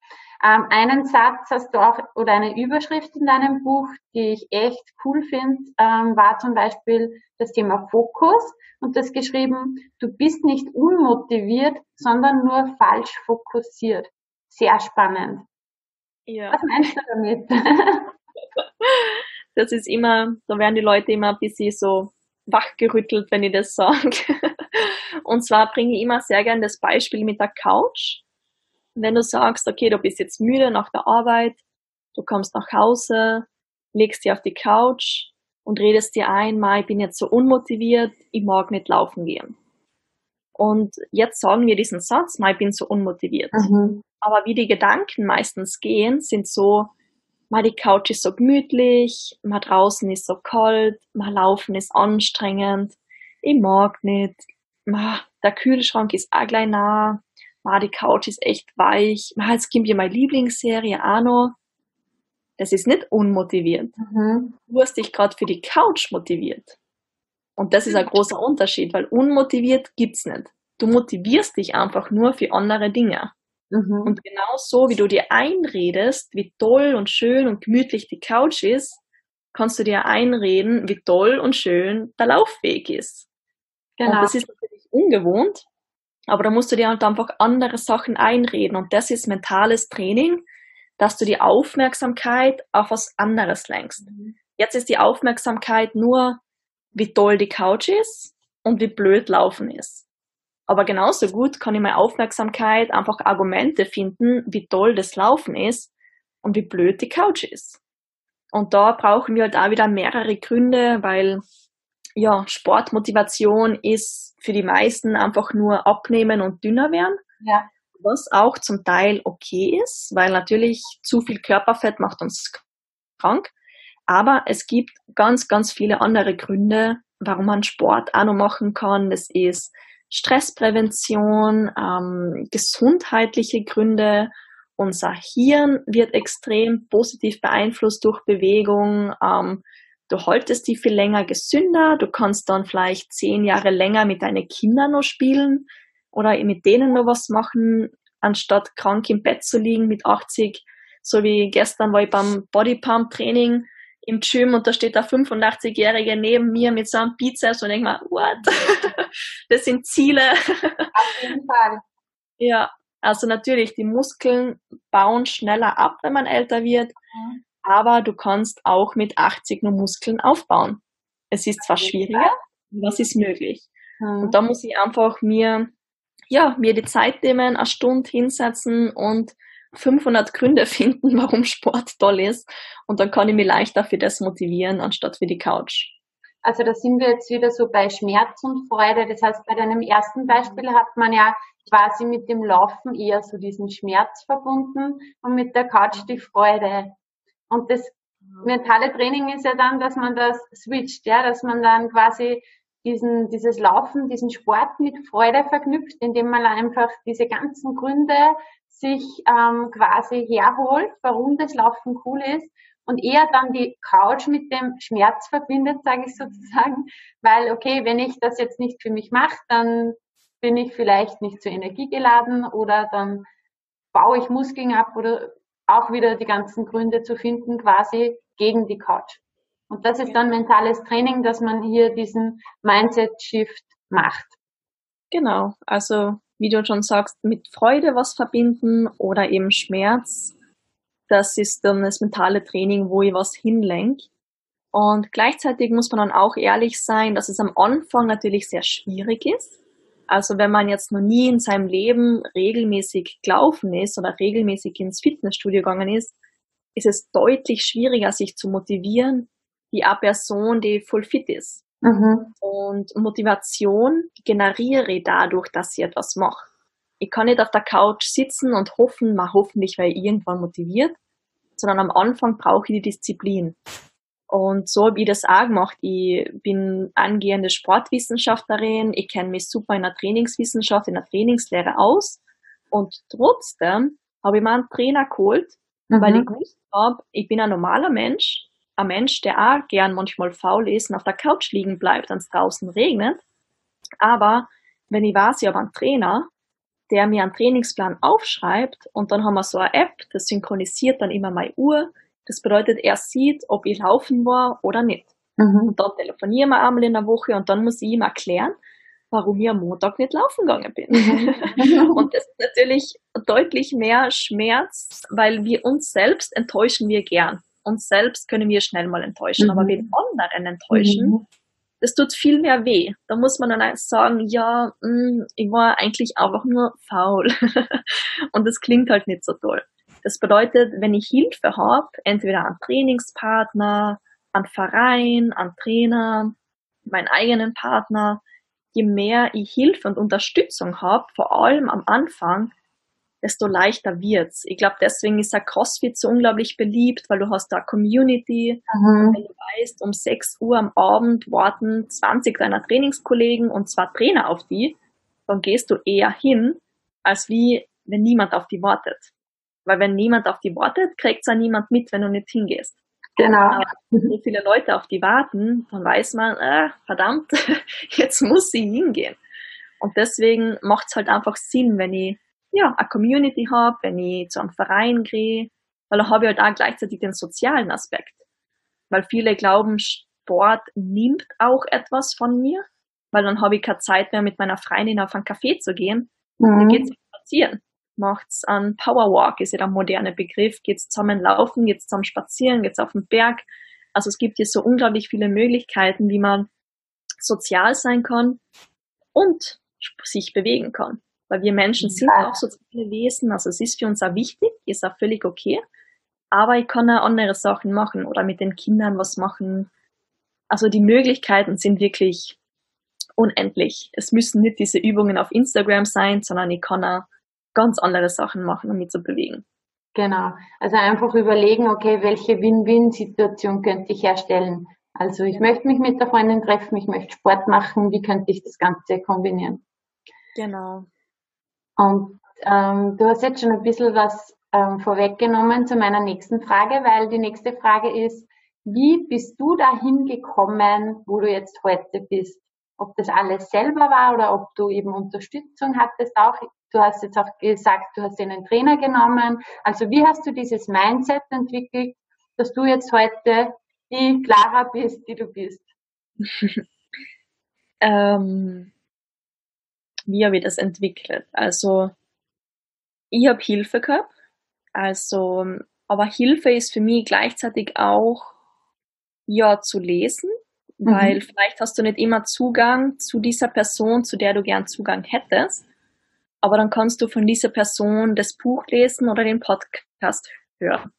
Ähm, einen Satz hast du auch oder eine Überschrift in deinem Buch, die ich echt cool finde, ähm, war zum Beispiel das Thema Fokus und das geschrieben, du bist nicht unmotiviert, sondern nur falsch fokussiert. Sehr spannend. Ja. Was meinst du damit? das ist immer, da werden die Leute immer ein bisschen so wachgerüttelt, wenn ich das sage. Und zwar bringe ich immer sehr gern das Beispiel mit der Couch. Wenn du sagst, okay, du bist jetzt müde nach der Arbeit, du kommst nach Hause, legst dich auf die Couch und redest dir ein, ich bin jetzt so unmotiviert, ich mag nicht laufen gehen. Und jetzt sagen wir diesen Satz, ich bin so unmotiviert. Mhm. Aber wie die Gedanken meistens gehen, sind so, mal die Couch ist so gemütlich, mal draußen ist so kalt, mal laufen ist anstrengend, ich mag nicht, mal, der Kühlschrank ist auch gleich nah, mal die Couch ist echt weich, mal jetzt gibt mir meine Lieblingsserie auch noch. Das ist nicht unmotiviert. Mhm. Du hast dich gerade für die Couch motiviert. Und das ist ein großer Unterschied, weil unmotiviert gibt's nicht. Du motivierst dich einfach nur für andere Dinge. Mhm. Und genau so, wie du dir einredest, wie toll und schön und gemütlich die Couch ist, kannst du dir einreden, wie toll und schön der Laufweg ist. Genau. Und das ist natürlich ungewohnt, aber da musst du dir halt einfach andere Sachen einreden. Und das ist mentales Training, dass du die Aufmerksamkeit auf was anderes lenkst. Mhm. Jetzt ist die Aufmerksamkeit nur, wie toll die Couch ist und wie blöd Laufen ist. Aber genauso gut kann ich meine Aufmerksamkeit einfach Argumente finden, wie toll das Laufen ist und wie blöd die Couch ist. Und da brauchen wir halt auch wieder mehrere Gründe, weil ja, Sportmotivation ist für die meisten einfach nur abnehmen und dünner werden. Ja. Was auch zum Teil okay ist, weil natürlich zu viel Körperfett macht uns krank. Aber es gibt ganz, ganz viele andere Gründe, warum man Sport auch noch machen kann. Das ist Stressprävention, ähm, gesundheitliche Gründe. Unser Hirn wird extrem positiv beeinflusst durch Bewegung. Ähm, du haltest die viel länger gesünder. Du kannst dann vielleicht zehn Jahre länger mit deinen Kindern noch spielen oder mit denen noch was machen, anstatt krank im Bett zu liegen mit 80. So wie gestern war ich beim Bodypump Training im Gym und da steht der 85-Jährige neben mir mit so einem Bizeps und ich mir, what? das sind Ziele. Auf jeden Fall. Ja, also natürlich, die Muskeln bauen schneller ab, wenn man älter wird, mhm. aber du kannst auch mit 80 nur Muskeln aufbauen. Es ist zwar schwieriger, aber es ist möglich. Mhm. Und da muss ich einfach mir, ja, mir die Zeit nehmen, eine Stunde hinsetzen und 500 Gründe finden, warum Sport toll ist. Und dann kann ich mich leichter für das motivieren, anstatt für die Couch. Also da sind wir jetzt wieder so bei Schmerz und Freude. Das heißt, bei deinem ersten Beispiel hat man ja quasi mit dem Laufen eher so diesen Schmerz verbunden und mit der Couch die Freude. Und das mentale Training ist ja dann, dass man das switcht, ja, dass man dann quasi diesen, dieses Laufen, diesen Sport mit Freude verknüpft, indem man einfach diese ganzen Gründe sich ähm, quasi herholt, warum das Laufen cool ist und eher dann die Couch mit dem Schmerz verbindet, sage ich sozusagen, weil okay, wenn ich das jetzt nicht für mich mache, dann bin ich vielleicht nicht so energiegeladen oder dann baue ich Muskeln ab oder auch wieder die ganzen Gründe zu finden quasi gegen die Couch. Und das ist dann mentales Training, dass man hier diesen Mindset-Shift macht. Genau, also wie du schon sagst, mit Freude was verbinden oder eben Schmerz. Das ist dann das mentale Training, wo ich was hinlenke. Und gleichzeitig muss man dann auch ehrlich sein, dass es am Anfang natürlich sehr schwierig ist. Also wenn man jetzt noch nie in seinem Leben regelmäßig gelaufen ist oder regelmäßig ins Fitnessstudio gegangen ist, ist es deutlich schwieriger, sich zu motivieren, wie eine Person, die voll fit ist. Mhm. Und Motivation generiere ich dadurch, dass ich etwas mache. Ich kann nicht auf der Couch sitzen und hoffen, mal hoffentlich werde ich irgendwann motiviert, sondern am Anfang brauche ich die Disziplin. Und so habe ich das auch gemacht. Ich bin angehende Sportwissenschaftlerin, ich kenne mich super in der Trainingswissenschaft, in der Trainingslehre aus. Und trotzdem habe ich mir einen Trainer geholt, mhm. weil ich gewusst habe, ich bin ein normaler Mensch ein Mensch, der auch gern manchmal faul ist und auf der Couch liegen bleibt, wenn es draußen regnet. Aber wenn ich weiß, ich habe einen Trainer, der mir einen Trainingsplan aufschreibt und dann haben wir so eine App, das synchronisiert dann immer meine Uhr. Das bedeutet, er sieht, ob ich laufen war oder nicht. Mhm. Und dann telefonieren wir einmal in der Woche und dann muss ich ihm erklären, warum ich am Montag nicht laufen gegangen bin. Mhm. und das ist natürlich deutlich mehr Schmerz, weil wir uns selbst enttäuschen wir gern. Uns selbst können wir schnell mal enttäuschen, mhm. aber den anderen enttäuschen, mhm. das tut viel mehr weh. Da muss man dann sagen, ja, mh, hm, ich war eigentlich einfach nur faul. und das klingt halt nicht so toll. Das bedeutet, wenn ich Hilfe habe, entweder an Trainingspartner, an Verein, an Trainer, meinen eigenen Partner, je mehr ich Hilfe und Unterstützung habe, vor allem am Anfang, desto leichter wird's. Ich glaube, deswegen ist der CrossFit so unglaublich beliebt, weil du hast da Community. Mhm. Wenn du weißt, um 6 Uhr am Abend warten 20 deiner Trainingskollegen und zwar Trainer auf die, dann gehst du eher hin, als wie wenn niemand auf die wartet. Weil wenn niemand auf die wartet, kriegt's ja niemand mit, wenn du nicht hingehst. Genau. Aber so viele Leute auf die warten, dann weiß man, äh, verdammt, jetzt muss sie hingehen. Und deswegen macht es halt einfach Sinn, wenn ich ja, eine Community habe, wenn ich zu einem Verein gehe, weil da habe ich halt auch gleichzeitig den sozialen Aspekt. Weil viele glauben, Sport nimmt auch etwas von mir, weil dann habe ich keine Zeit mehr mit meiner Freundin auf einen Café zu gehen. Mhm. Dann geht's spazieren macht's an Powerwalk, ist ja der moderne Begriff, geht's zusammen laufen, geht's zusammen spazieren, geht's auf den Berg. Also es gibt hier so unglaublich viele Möglichkeiten, wie man sozial sein kann und sich bewegen kann. Weil wir Menschen sind auch soziale Wesen, also es ist für uns auch wichtig, ist auch völlig okay. Aber ich kann auch andere Sachen machen oder mit den Kindern was machen. Also die Möglichkeiten sind wirklich unendlich. Es müssen nicht diese Übungen auf Instagram sein, sondern ich kann auch ganz andere Sachen machen, um mich zu bewegen. Genau. Also einfach überlegen, okay, welche Win-Win-Situation könnte ich herstellen? Also ich möchte mich mit der Freundin treffen, ich möchte Sport machen, wie könnte ich das Ganze kombinieren? Genau. Und ähm, du hast jetzt schon ein bisschen was ähm, vorweggenommen zu meiner nächsten Frage, weil die nächste Frage ist, wie bist du dahin gekommen, wo du jetzt heute bist? Ob das alles selber war oder ob du eben Unterstützung hattest auch. Du hast jetzt auch gesagt, du hast einen Trainer genommen. Also wie hast du dieses Mindset entwickelt, dass du jetzt heute die Clara bist, die du bist? ähm, wie habe ich das entwickelt? Also ich habe Hilfe gehabt. Also, aber Hilfe ist für mich gleichzeitig auch ja zu lesen, mhm. weil vielleicht hast du nicht immer Zugang zu dieser Person, zu der du gern Zugang hättest aber dann kannst du von dieser Person das Buch lesen oder den Podcast hören.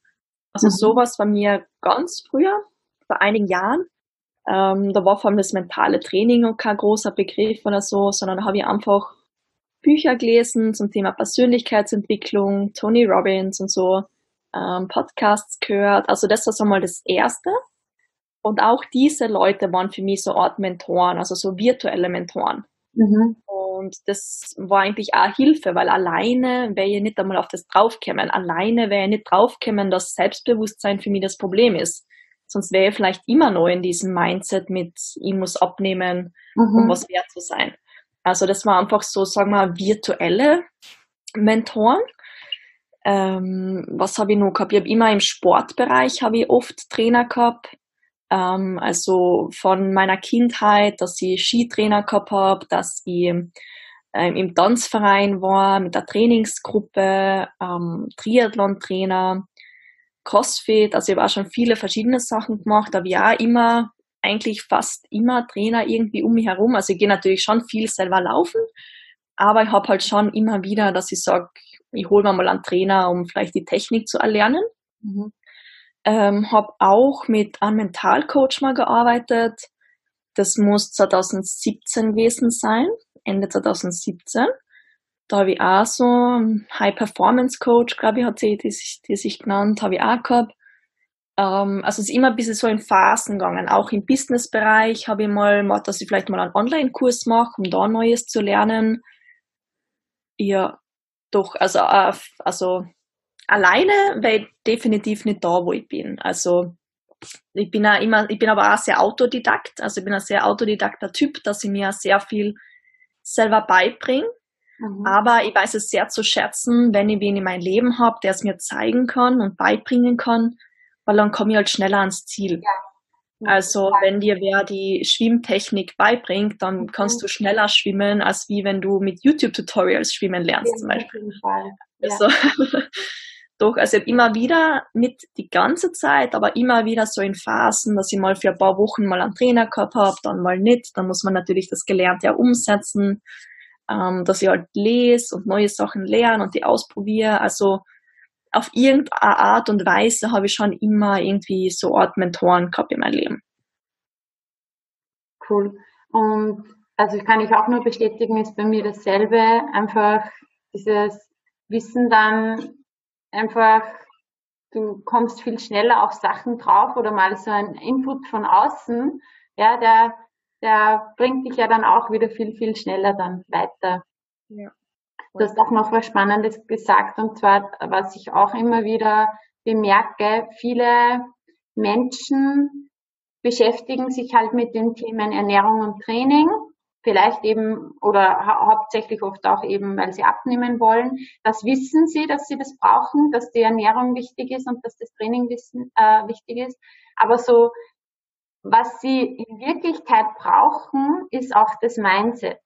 Also mhm. sowas war mir ganz früher, vor einigen Jahren. Ähm, da war vor allem das mentale Training und kein großer Begriff oder so, sondern da habe ich einfach Bücher gelesen zum Thema Persönlichkeitsentwicklung, Tony Robbins und so, ähm, Podcasts gehört. Also das war so mal das Erste. Und auch diese Leute waren für mich so Art Mentoren, also so virtuelle Mentoren. Mhm. Und das war eigentlich auch Hilfe, weil alleine wäre ich nicht einmal auf das draufgekommen. Alleine wäre ich nicht draufgekommen, dass Selbstbewusstsein für mich das Problem ist. Sonst wäre ich vielleicht immer noch in diesem Mindset mit, ich muss abnehmen, mhm. um was wert zu sein. Also das war einfach so, sagen wir, virtuelle Mentoren. Ähm, was habe ich noch gehabt? Ich habe immer im Sportbereich habe ich oft Trainer gehabt. Ähm, also von meiner Kindheit, dass ich Skitrainer gehabt habe, dass ich ähm, im Tanzverein war, mit der Trainingsgruppe, ähm, Triathlon-Trainer, Crossfit, also ich habe auch schon viele verschiedene Sachen gemacht, aber ja immer, eigentlich fast immer Trainer irgendwie um mich herum. Also ich gehe natürlich schon viel selber laufen, aber ich habe halt schon immer wieder, dass ich sage, ich hole mir mal einen Trainer, um vielleicht die Technik zu erlernen. Mhm. Ähm, habe auch mit einem Mentalcoach mal gearbeitet. Das muss 2017 gewesen sein, Ende 2017. Da habe ich auch so einen High Performance Coach, glaube ich, hat sie die, die sich genannt, habe ich auch gehabt. Ähm, also es ist immer ein bisschen so in Phasen gegangen. Auch im Business-Bereich habe ich mal gemacht, dass ich vielleicht mal einen Online-Kurs mache, um da Neues zu lernen. Ja, doch, also, äh, also alleine wäre ich definitiv nicht da, wo ich bin. Also ich bin auch immer, ich bin aber auch sehr autodidakt, also ich bin ein sehr autodidakter Typ, dass ich mir sehr viel selber beibringe. Mhm. Aber ich weiß es sehr zu schätzen, wenn ich wen in meinem Leben habe, der es mir zeigen kann und beibringen kann, weil dann komme ich halt schneller ans Ziel. Ja. Also wenn dir wer die Schwimmtechnik beibringt, dann mhm. kannst du schneller schwimmen, als wie wenn du mit YouTube-Tutorials schwimmen lernst ja, zum Beispiel. Ja. Also, doch, also ich habe immer wieder mit die ganze Zeit, aber immer wieder so in Phasen, dass ich mal für ein paar Wochen mal einen Trainer gehabt habe, dann mal nicht. Dann muss man natürlich das Gelernte ja umsetzen, ähm, dass ich halt lese und neue Sachen lerne und die ausprobiere. Also auf irgendeine Art und Weise habe ich schon immer irgendwie so Art Mentoren gehabt in meinem Leben. Cool. Und also kann ich auch nur bestätigen, ist bei mir dasselbe. Einfach dieses Wissen dann einfach, du kommst viel schneller auf Sachen drauf oder mal so ein Input von außen, ja, der, der bringt dich ja dann auch wieder viel, viel schneller dann weiter. Ja. Du hast auch noch was Spannendes gesagt, und zwar, was ich auch immer wieder bemerke, viele Menschen beschäftigen sich halt mit den Themen Ernährung und Training, vielleicht eben oder hau hauptsächlich oft auch eben, weil sie abnehmen wollen. Das wissen sie, dass sie das brauchen, dass die Ernährung wichtig ist und dass das Training wissen, äh, wichtig ist. Aber so, was sie in Wirklichkeit brauchen, ist auch das Mindset.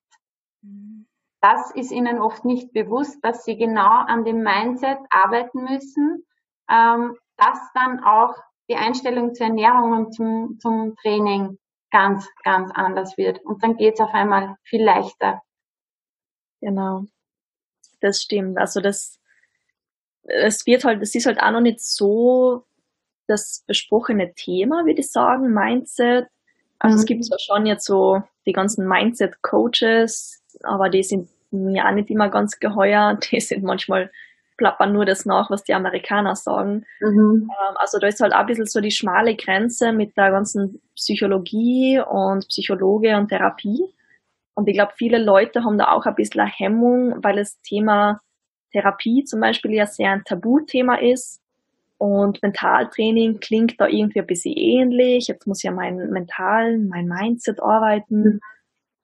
Mhm das ist ihnen oft nicht bewusst, dass sie genau an dem Mindset arbeiten müssen, ähm, dass dann auch die Einstellung zur Ernährung und zum, zum Training ganz, ganz anders wird. Und dann geht es auf einmal viel leichter. Genau. Das stimmt. Also das, es wird halt, es ist halt auch noch nicht so das besprochene Thema, würde ich sagen, Mindset. Also mhm. es gibt zwar schon jetzt so die ganzen Mindset-Coaches, aber die sind mir auch nicht immer ganz geheuer. Die sind manchmal plappern nur das nach, was die Amerikaner sagen. Mhm. Ähm, also da ist halt auch ein bisschen so die schmale Grenze mit der ganzen Psychologie und Psychologe und Therapie. Und ich glaube, viele Leute haben da auch ein bisschen eine Hemmung, weil das Thema Therapie zum Beispiel ja sehr ein Tabuthema ist. Und Mentaltraining klingt da irgendwie ein bisschen ähnlich. Jetzt muss ja mein Mental, mein Mindset arbeiten. Mhm.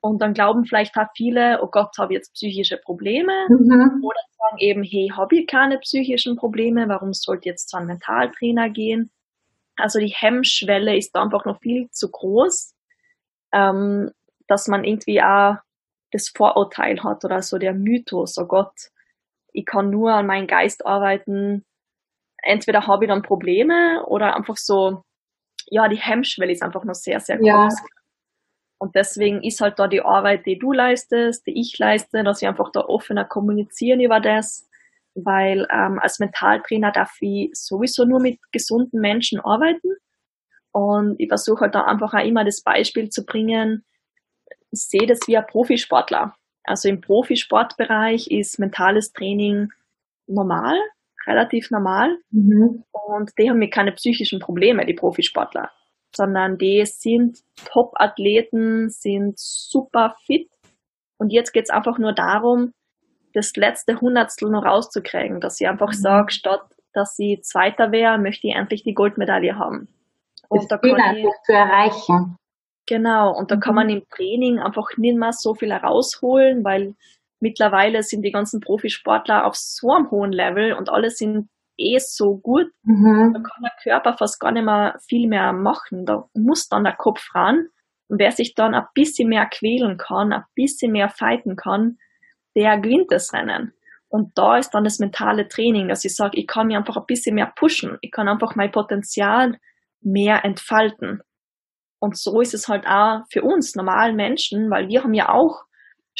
Und dann glauben vielleicht auch viele, oh Gott, habe ich jetzt psychische Probleme. Mhm. Oder sagen eben, hey, habe ich keine psychischen Probleme, warum sollte jetzt zu einem Mentaltrainer gehen? Also die Hemmschwelle ist da einfach noch viel zu groß, ähm, dass man irgendwie auch das Vorurteil hat oder so der Mythos, oh Gott, ich kann nur an meinen Geist arbeiten. Entweder habe ich dann Probleme oder einfach so, ja, die Hemmschwelle ist einfach noch sehr, sehr groß. Ja. Und deswegen ist halt da die Arbeit, die du leistest, die ich leiste, dass wir einfach da offener kommunizieren über das, weil ähm, als Mentaltrainer darf ich sowieso nur mit gesunden Menschen arbeiten. Und ich versuche halt da einfach auch immer das Beispiel zu bringen, ich sehe das wie ein Profisportler. Also im Profisportbereich ist mentales Training normal, relativ normal. Mhm. Und die haben mir keine psychischen Probleme, die Profisportler sondern die sind Top-Athleten, sind super fit. Und jetzt geht's einfach nur darum, das letzte Hundertstel noch rauszukriegen, dass ich einfach mhm. sage, statt dass sie Zweiter wäre, möchte ich endlich die Goldmedaille haben. Und das da kann ich, zu erreichen. Genau, und da mhm. kann man im Training einfach nicht mehr so viel herausholen, weil mittlerweile sind die ganzen Profisportler auf so einem hohen Level und alle sind eh so gut, mhm. da kann der Körper fast gar nicht mehr viel mehr machen. Da muss dann der Kopf ran. Und wer sich dann ein bisschen mehr quälen kann, ein bisschen mehr fighten kann, der gewinnt das Rennen. Und da ist dann das mentale Training, dass ich sage, ich kann mich einfach ein bisschen mehr pushen. Ich kann einfach mein Potenzial mehr entfalten. Und so ist es halt auch für uns normalen Menschen, weil wir haben ja auch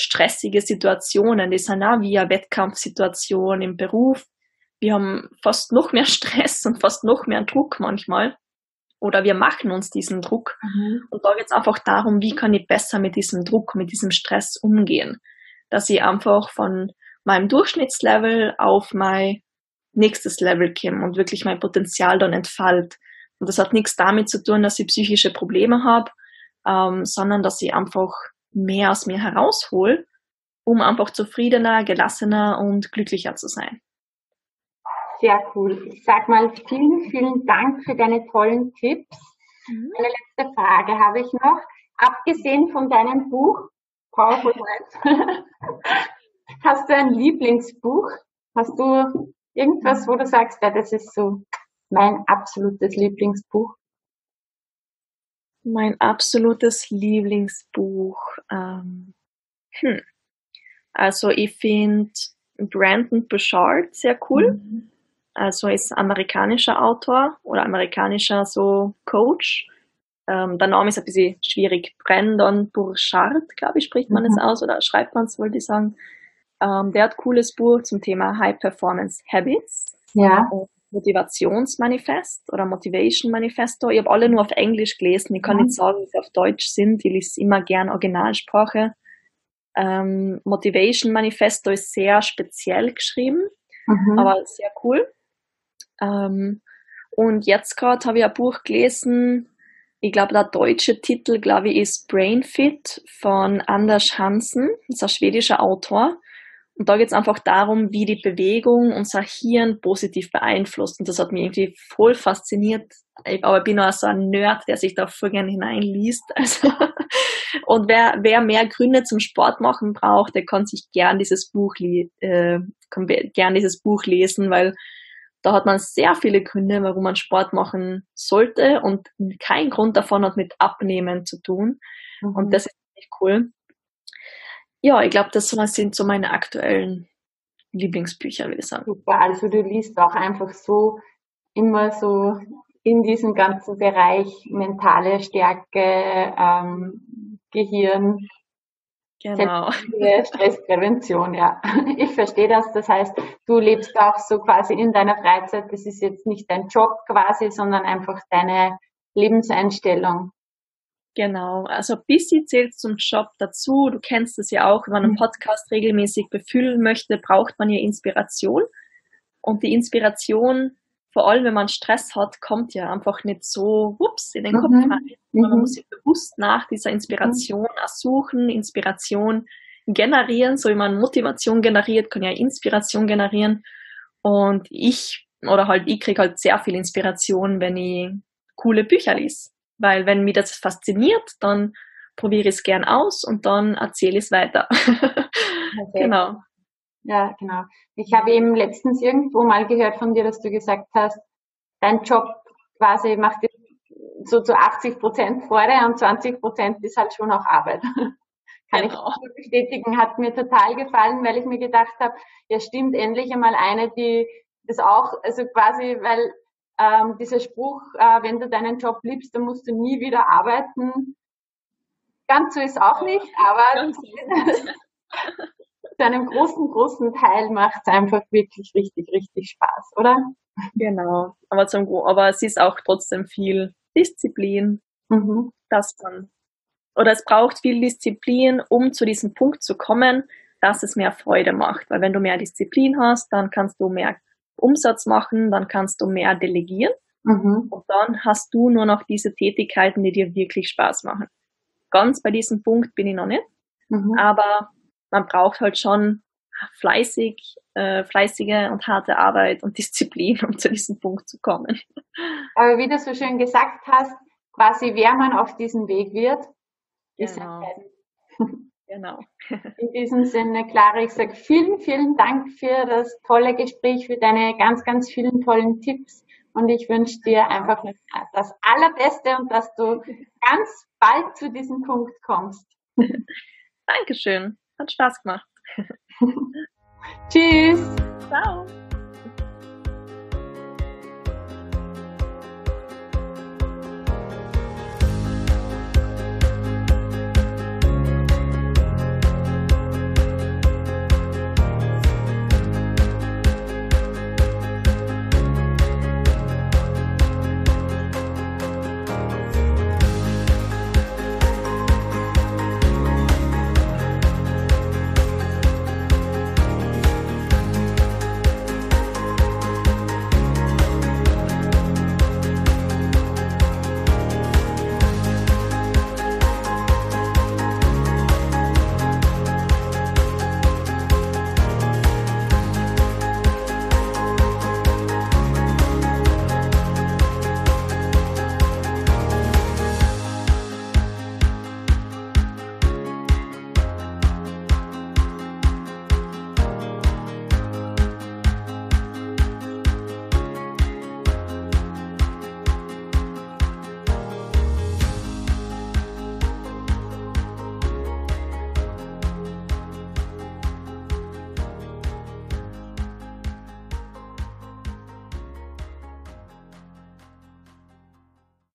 stressige Situationen. Die sind auch wie eine Wettkampfsituation im Beruf wir haben fast noch mehr Stress und fast noch mehr Druck manchmal. Oder wir machen uns diesen Druck. Mhm. Und da geht es einfach darum, wie kann ich besser mit diesem Druck, mit diesem Stress umgehen. Dass ich einfach von meinem Durchschnittslevel auf mein nächstes Level komme und wirklich mein Potenzial dann entfalt. Und das hat nichts damit zu tun, dass ich psychische Probleme habe, ähm, sondern dass ich einfach mehr aus mir heraushol, um einfach zufriedener, gelassener und glücklicher zu sein. Sehr cool. Ich sag mal vielen, vielen Dank für deine tollen Tipps. Mhm. Eine letzte Frage habe ich noch. Abgesehen von deinem Buch, Powerful Mind. Hast du ein Lieblingsbuch? Hast du irgendwas, wo du sagst, ja, das ist so mein absolutes Lieblingsbuch? Mein absolutes Lieblingsbuch. Ähm, hm. Also ich finde Brandon Bouchard sehr cool. Mhm. Also ist amerikanischer Autor oder amerikanischer so Coach. Ähm, der Name ist ein bisschen schwierig. Brandon Bouchard, glaube ich, spricht man es mhm. aus oder schreibt man es, wollte ich sagen. Ähm, der hat cooles Buch zum Thema High Performance Habits. Ja. Motivationsmanifest oder Motivation Manifesto. Ich habe alle nur auf Englisch gelesen. Ich kann mhm. nicht sagen, wie sie auf Deutsch sind. Ich lese immer gern Originalsprache. Ähm, Motivation Manifesto ist sehr speziell geschrieben, mhm. aber sehr cool. Ähm, und jetzt gerade habe ich ein Buch gelesen, ich glaube, der deutsche Titel, glaube ich, ist Brain Fit von Anders Hansen. Das ist ein schwedischer Autor. Und da geht es einfach darum, wie die Bewegung unser Hirn positiv beeinflusst. Und das hat mich irgendwie voll fasziniert. Aber ich bin auch so ein Nerd, der sich da voll gerne hineinliest. Also, und wer, wer mehr Gründe zum Sport machen braucht, der kann sich gern dieses Buch, äh, kann gern dieses Buch lesen, weil da hat man sehr viele Gründe, warum man Sport machen sollte und kein Grund davon hat mit Abnehmen zu tun. Mhm. Und das ist echt cool ja, ich glaube, das sind so meine aktuellen Lieblingsbücher, würde ich sagen. Super, also du liest auch einfach so immer so in diesem ganzen Bereich mentale Stärke, ähm, Gehirn, genau. Stressprävention, ja. Ich verstehe das. Das heißt, du lebst auch so quasi in deiner Freizeit. Das ist jetzt nicht dein Job quasi, sondern einfach deine Lebenseinstellung. Genau, also ein bisschen zählt zum Job dazu. Du kennst es ja auch, wenn man einen mhm. Podcast regelmäßig befüllen möchte, braucht man ja Inspiration. Und die Inspiration, vor allem wenn man Stress hat, kommt ja einfach nicht so, ups, in den Kopf mhm. rein. Man mhm. muss sich bewusst nach dieser Inspiration mhm. suchen, Inspiration generieren, so wie man Motivation generiert, kann ja Inspiration generieren. Und ich, oder halt, ich kriege halt sehr viel Inspiration, wenn ich coole Bücher lese. Weil wenn mich das fasziniert, dann probiere ich es gern aus und dann erzähle ich es weiter. Okay. genau. Ja, genau. Ich habe eben letztens irgendwo mal gehört von dir, dass du gesagt hast, dein Job quasi macht dir so zu 80 Prozent Freude und 20 Prozent ist halt schon auch Arbeit. Kann genau. ich bestätigen, hat mir total gefallen, weil ich mir gedacht habe, ja stimmt, endlich einmal eine, die das auch, also quasi, weil ähm, dieser Spruch, äh, wenn du deinen Job liebst, dann musst du nie wieder arbeiten. Ganz so ist auch nicht, aber zu einem großen, großen Teil macht es einfach wirklich richtig, richtig Spaß, oder? Genau, aber, zum, aber es ist auch trotzdem viel Disziplin, mhm. dass man, oder es braucht viel Disziplin, um zu diesem Punkt zu kommen, dass es mehr Freude macht. Weil wenn du mehr Disziplin hast, dann kannst du mehr Umsatz machen, dann kannst du mehr delegieren mhm. und dann hast du nur noch diese Tätigkeiten, die dir wirklich Spaß machen. Ganz bei diesem Punkt bin ich noch nicht, mhm. aber man braucht halt schon fleißig, äh, fleißige und harte Arbeit und Disziplin, um zu diesem Punkt zu kommen. Aber wie du so schön gesagt hast, quasi wer man auf diesem Weg wird, ist genau. entscheidend. Genau. In diesem Sinne, Clara, ich sage vielen, vielen Dank für das tolle Gespräch, für deine ganz, ganz vielen tollen Tipps. Und ich wünsche dir einfach das Allerbeste und dass du ganz bald zu diesem Punkt kommst. Dankeschön. Hat Spaß gemacht. Tschüss. Ciao.